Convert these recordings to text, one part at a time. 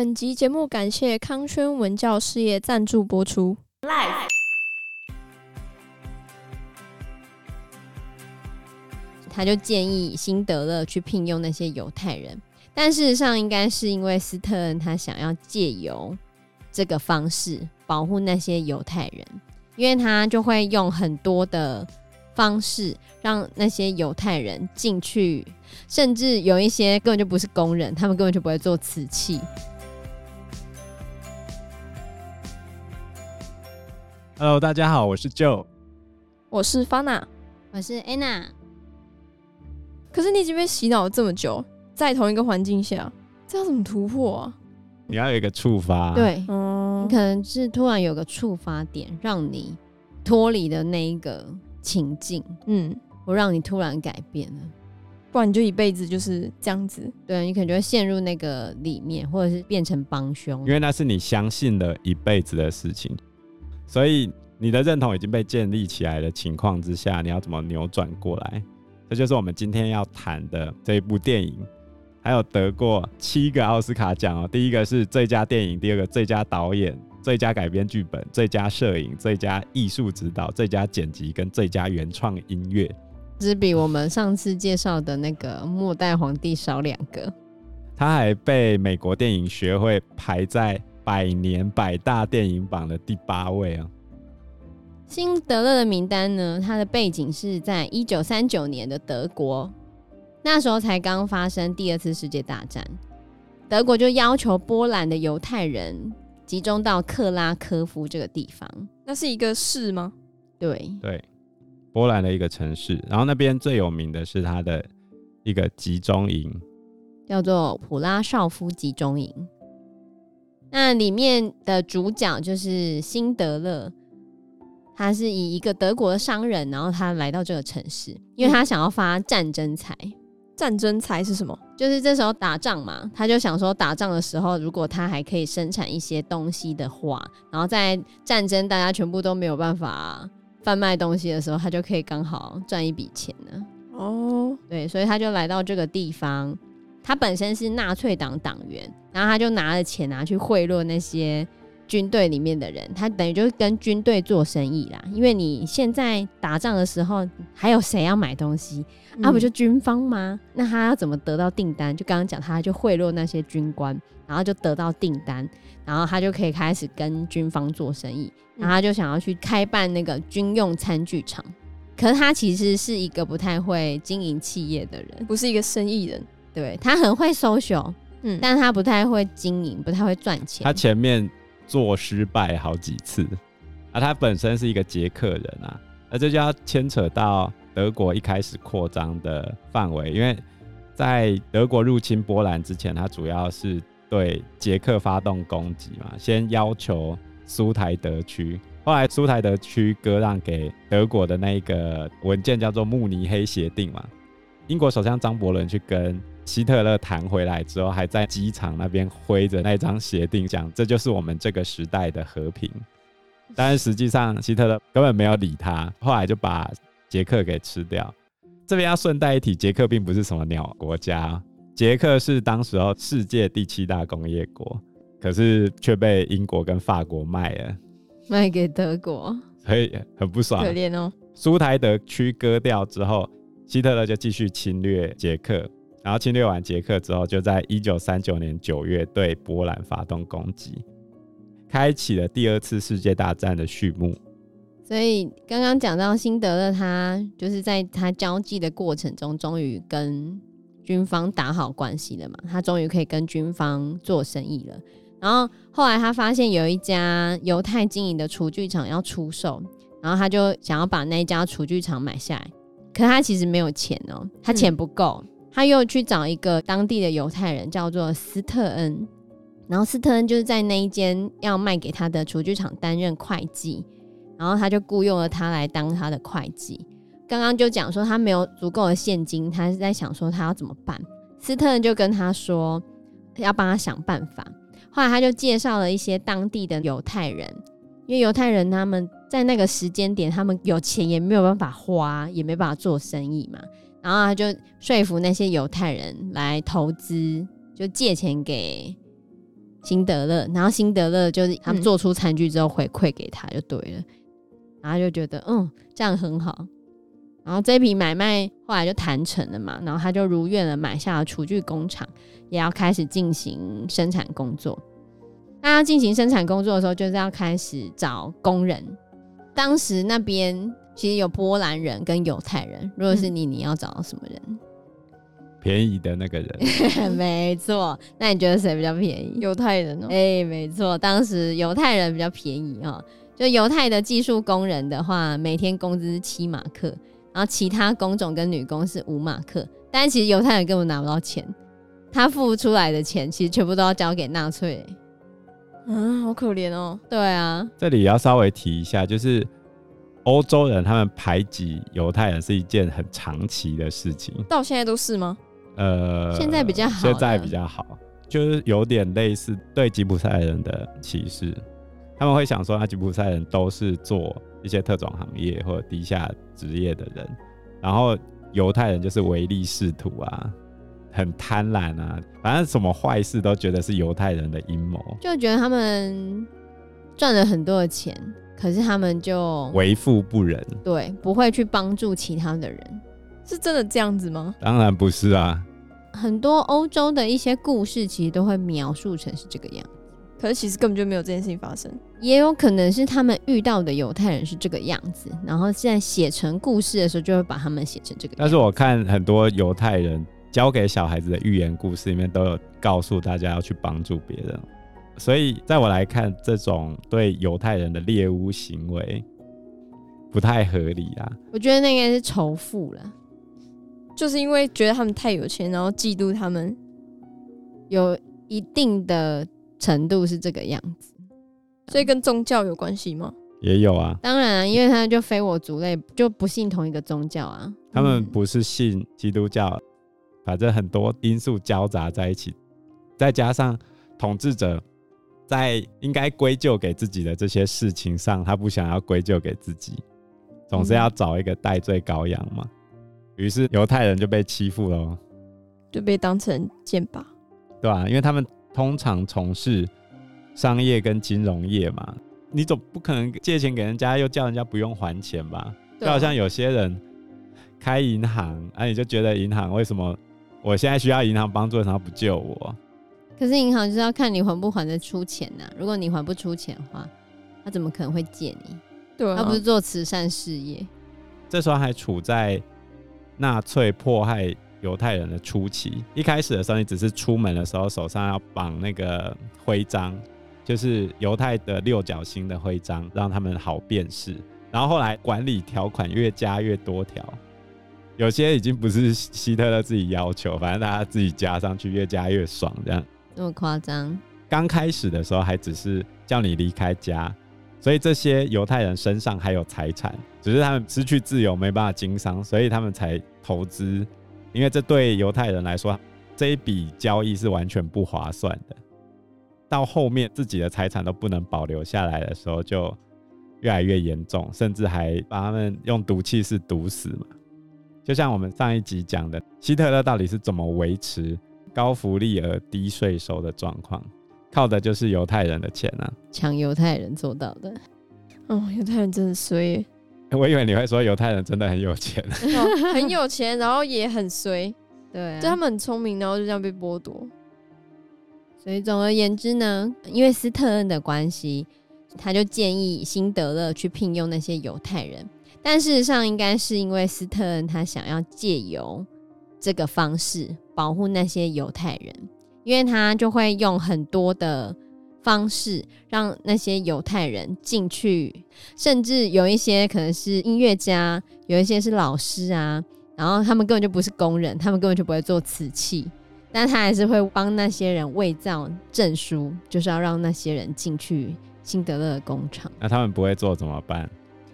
本集节目感谢康轩文教事业赞助播出。他就建议辛德勒去聘用那些犹太人，但事实上应该是因为斯特恩他想要借由这个方式保护那些犹太人，因为他就会用很多的方式让那些犹太人进去，甚至有一些根本就不是工人，他们根本就不会做瓷器。Hello，大家好，我是 Joe，我是 Fana，我是 Anna。可是你已经被洗脑了这么久，在同一个环境下，这要怎么突破啊？你要有一个触发，对，嗯，你可能是突然有个触发点，让你脱离的那一个情境，嗯，我让你突然改变了，不然你就一辈子就是这样子。对，你可能就会陷入那个里面，或者是变成帮凶，因为那是你相信了一辈子的事情。所以你的认同已经被建立起来的情况之下，你要怎么扭转过来？这就是我们今天要谈的这一部电影，还有得过七个奥斯卡奖哦。第一个是最佳电影，第二个最佳导演、最佳改编剧本、最佳摄影、最佳艺术指导、最佳剪辑跟最佳原创音乐，只比我们上次介绍的那个《末代皇帝》少两个。他还被美国电影学会排在。百年百大电影榜的第八位啊！辛德勒的名单呢？它的背景是在一九三九年的德国，那时候才刚发生第二次世界大战，德国就要求波兰的犹太人集中到克拉科夫这个地方。那是一个市吗？对对，波兰的一个城市。然后那边最有名的是它的一个集中营，叫做普拉绍夫集中营。那里面的主角就是辛德勒，他是以一个德国的商人，然后他来到这个城市，因为他想要发战争财。战争财是什么？就是这时候打仗嘛，他就想说打仗的时候，如果他还可以生产一些东西的话，然后在战争大家全部都没有办法贩卖东西的时候，他就可以刚好赚一笔钱呢。哦，对，所以他就来到这个地方。他本身是纳粹党党员，然后他就拿了钱拿去贿赂那些军队里面的人，他等于就是跟军队做生意啦。因为你现在打仗的时候，还有谁要买东西？嗯、啊，不就军方吗？那他要怎么得到订单？就刚刚讲，他就贿赂那些军官，然后就得到订单，然后他就可以开始跟军方做生意。然后他就想要去开办那个军用餐具厂，可是他其实是一个不太会经营企业的人，不是一个生意人。对，他很会 social，嗯，但他不太会经营，不太会赚钱。他前面做失败好几次，啊，他本身是一个捷克人啊，那这就要牵扯到德国一开始扩张的范围，因为在德国入侵波兰之前，他主要是对捷克发动攻击嘛，先要求苏台德区，后来苏台德区割让给德国的那一个文件叫做慕尼黑协定嘛，英国首相张伯伦去跟。希特勒谈回来之后，还在机场那边挥着那张协定，讲这就是我们这个时代的和平。但是实际上，希特勒根本没有理他，后来就把捷克给吃掉。这边要顺带一提，捷克并不是什么鸟国家，捷克是当时候世界第七大工业国，可是却被英国跟法国卖了，卖给德国，所以很不爽，可怜哦。苏台德区割掉之后，希特勒就继续侵略捷克。然后侵略完捷克之后，就在一九三九年九月对波兰发动攻击，开启了第二次世界大战的序幕。所以刚刚讲到辛德勒，他就是在他交际的过程中，终于跟军方打好关系了嘛，他终于可以跟军方做生意了。然后后来他发现有一家犹太经营的厨具厂要出售，然后他就想要把那家厨具厂买下来，可他其实没有钱哦，他钱不够。嗯他又去找一个当地的犹太人，叫做斯特恩，然后斯特恩就是在那一间要卖给他的厨具厂担任会计，然后他就雇佣了他来当他的会计。刚刚就讲说他没有足够的现金，他是在想说他要怎么办。斯特恩就跟他说要帮他想办法。后来他就介绍了一些当地的犹太人，因为犹太人他们在那个时间点，他们有钱也没有办法花，也没办法做生意嘛。然后他就说服那些犹太人来投资，就借钱给辛德勒，然后辛德勒就是他们做出餐具之后回馈给他就对了，嗯、然后就觉得嗯这样很好，然后这笔买卖后来就谈成了嘛，然后他就如愿了买下了厨具工厂，也要开始进行生产工作。那要进行生产工作的时候，就是要开始找工人。当时那边其实有波兰人跟犹太人，如果是你，你要找到什么人？便宜的那个人，没错。那你觉得谁比较便宜？犹太人哦。哎、欸，没错，当时犹太人比较便宜哈。就犹太的技术工人的话，每天工资是七马克，然后其他工种跟女工是五马克。但是其实犹太人根本拿不到钱，他付出来的钱其实全部都要交给纳粹。嗯，好可怜哦。对啊，这里要稍微提一下，就是欧洲人他们排挤犹太人是一件很长期的事情，到现在都是吗？呃，现在比较好，现在比较好，就是有点类似对吉普赛人的歧视。他们会想说，那吉普赛人都是做一些特种行业或者低下职业的人，然后犹太人就是唯利是图啊，很贪婪啊，反正什么坏事都觉得是犹太人的阴谋，就觉得他们赚了很多的钱，可是他们就为富不仁，对，不会去帮助其他的人，是真的这样子吗？当然不是啊。很多欧洲的一些故事其实都会描述成是这个样子，可是其实根本就没有这件事情发生。也有可能是他们遇到的犹太人是这个样子，然后现在写成故事的时候就会把他们写成这个样子。但是我看很多犹太人教给小孩子的寓言故事里面都有告诉大家要去帮助别人，所以在我来看，这种对犹太人的猎巫行为不太合理啊。我觉得那应该是仇富了。就是因为觉得他们太有钱，然后嫉妒他们，有一定的程度是这个样子，所以跟宗教有关系吗？也有啊，当然啊，因为他们就非我族类，就不信同一个宗教啊。他们不是信基督教，嗯、反正很多因素交杂在一起，再加上统治者在应该归咎给自己的这些事情上，他不想要归咎给自己，总是要找一个代罪羔羊嘛。于是犹太人就被欺负了，就被当成箭靶，对吧、啊？因为他们通常从事商业跟金融业嘛，你总不可能借钱给人家又叫人家不用还钱吧？就好像有些人开银行，啊，你就觉得银行为什么我现在需要银行帮助，为什么不救我？可是银行就是要看你还不还得出钱呐、啊。如果你还不出钱的话，他怎么可能会借你？对、啊，他不是做慈善事业，这时候还处在。纳粹迫害犹太人的初期，一开始的时候，你只是出门的时候手上要绑那个徽章，就是犹太的六角星的徽章，让他们好辨识。然后后来管理条款越加越多条，有些已经不是希特勒自己要求，反正大家自己加上去，越加越爽，这样。这么夸张？刚开始的时候还只是叫你离开家。所以这些犹太人身上还有财产，只是他们失去自由，没办法经商，所以他们才投资。因为这对犹太人来说，这一笔交易是完全不划算的。到后面自己的财产都不能保留下来的时候，就越来越严重，甚至还把他们用毒气室毒死嘛。就像我们上一集讲的，希特勒到底是怎么维持高福利而低税收的状况？靠的就是犹太人的钱啊，抢犹太人做到的。哦，犹太人真的衰。我以为你会说犹太人真的很有钱，哦，很有钱，然后也很衰。对啊，就他们很聪明，然后就这样被剥夺。所以总而言之呢，因为斯特恩的关系，他就建议辛德勒去聘用那些犹太人。但事实上，应该是因为斯特恩他想要借由这个方式保护那些犹太人。因为他就会用很多的方式让那些犹太人进去，甚至有一些可能是音乐家，有一些是老师啊，然后他们根本就不是工人，他们根本就不会做瓷器，但他还是会帮那些人伪造证书，就是要让那些人进去辛德勒的工厂。那他们不会做怎么办？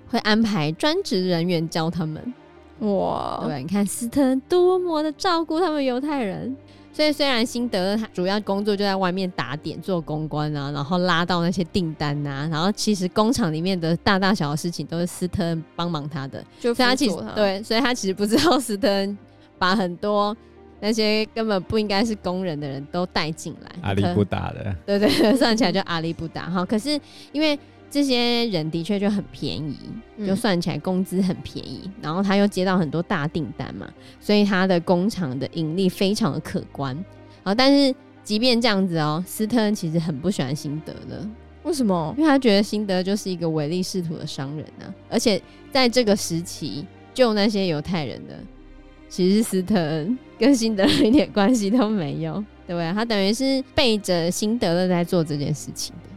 会安排专职人员教他们。哇，对，你看斯特恩多么的照顾他们犹太人。所以虽然辛德勒他主要工作就在外面打点做公关啊，然后拉到那些订单啊，然后其实工厂里面的大大小小事情都是斯特恩帮忙他的，就他所以他。其实对，所以他其实不知道斯特恩把很多那些根本不应该是工人的人都带进来，阿里不达的，对对对，算起来就阿里不达。哈。可是因为这些人的确就很便宜，就算起来工资很便宜，嗯，然后他又接到很多大订单嘛，所以他的工厂的盈利非常的可观。好，但是即便这样子哦，斯特恩其实很不喜欢辛德勒。为什么？因为他觉得辛德就是一个唯利是图的商人呢、啊，而且在这个时期救那些犹太人的，其实是斯特恩跟辛德勒一点关系都没有，对不对？他等于是背着辛德勒在做这件事情的。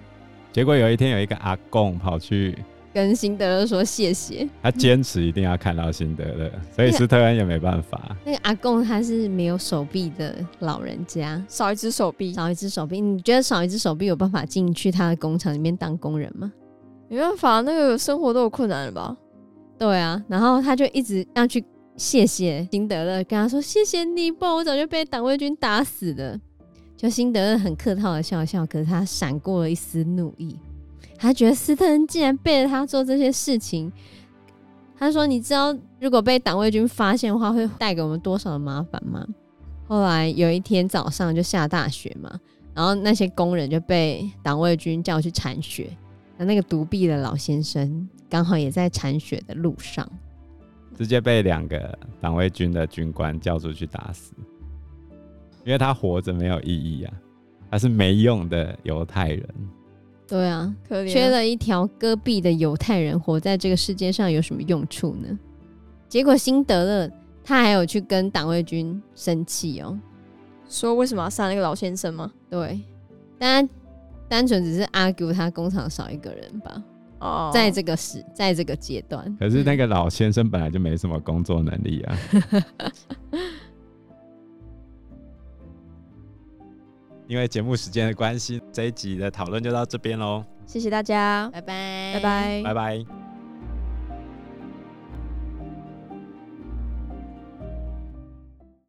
结果有一天有一个阿公跑去。跟辛德勒说谢谢，他坚持一定要看到辛德勒，所以斯特恩也没办法。那个阿公他是没有手臂的老人家，少一只手臂，少一只手臂。你觉得少一只手臂有办法进去他的工厂里面当工人吗？没办法，那个生活都有困难了吧？对啊，然后他就一直要去谢谢辛德勒，跟他说谢谢你，不然我早就被党卫军打死了。就辛德勒很客套的笑笑，可是他闪过了一丝怒意。他觉得斯特恩竟然背着他做这些事情，他说：“你知道如果被党卫军发现的话，会带给我们多少的麻烦吗？”后来有一天早上就下大雪嘛，然后那些工人就被党卫军叫去铲雪，那那个独臂的老先生刚好也在铲雪的路上，直接被两个党卫军的军官叫出去打死，因为他活着没有意义啊，他是没用的犹太人。对啊，可怜，缺了一条戈壁的犹太人活在这个世界上有什么用处呢？结果辛德勒他还有去跟党卫军生气哦，说为什么要杀那个老先生吗？对，但他单纯只是 argue 他工厂少一个人吧。哦，在这个时，在这个阶段，可是那个老先生本来就没什么工作能力啊。因为节目时间的关系，这一集的讨论就到这边喽。谢谢大家，拜拜，拜拜，拜拜。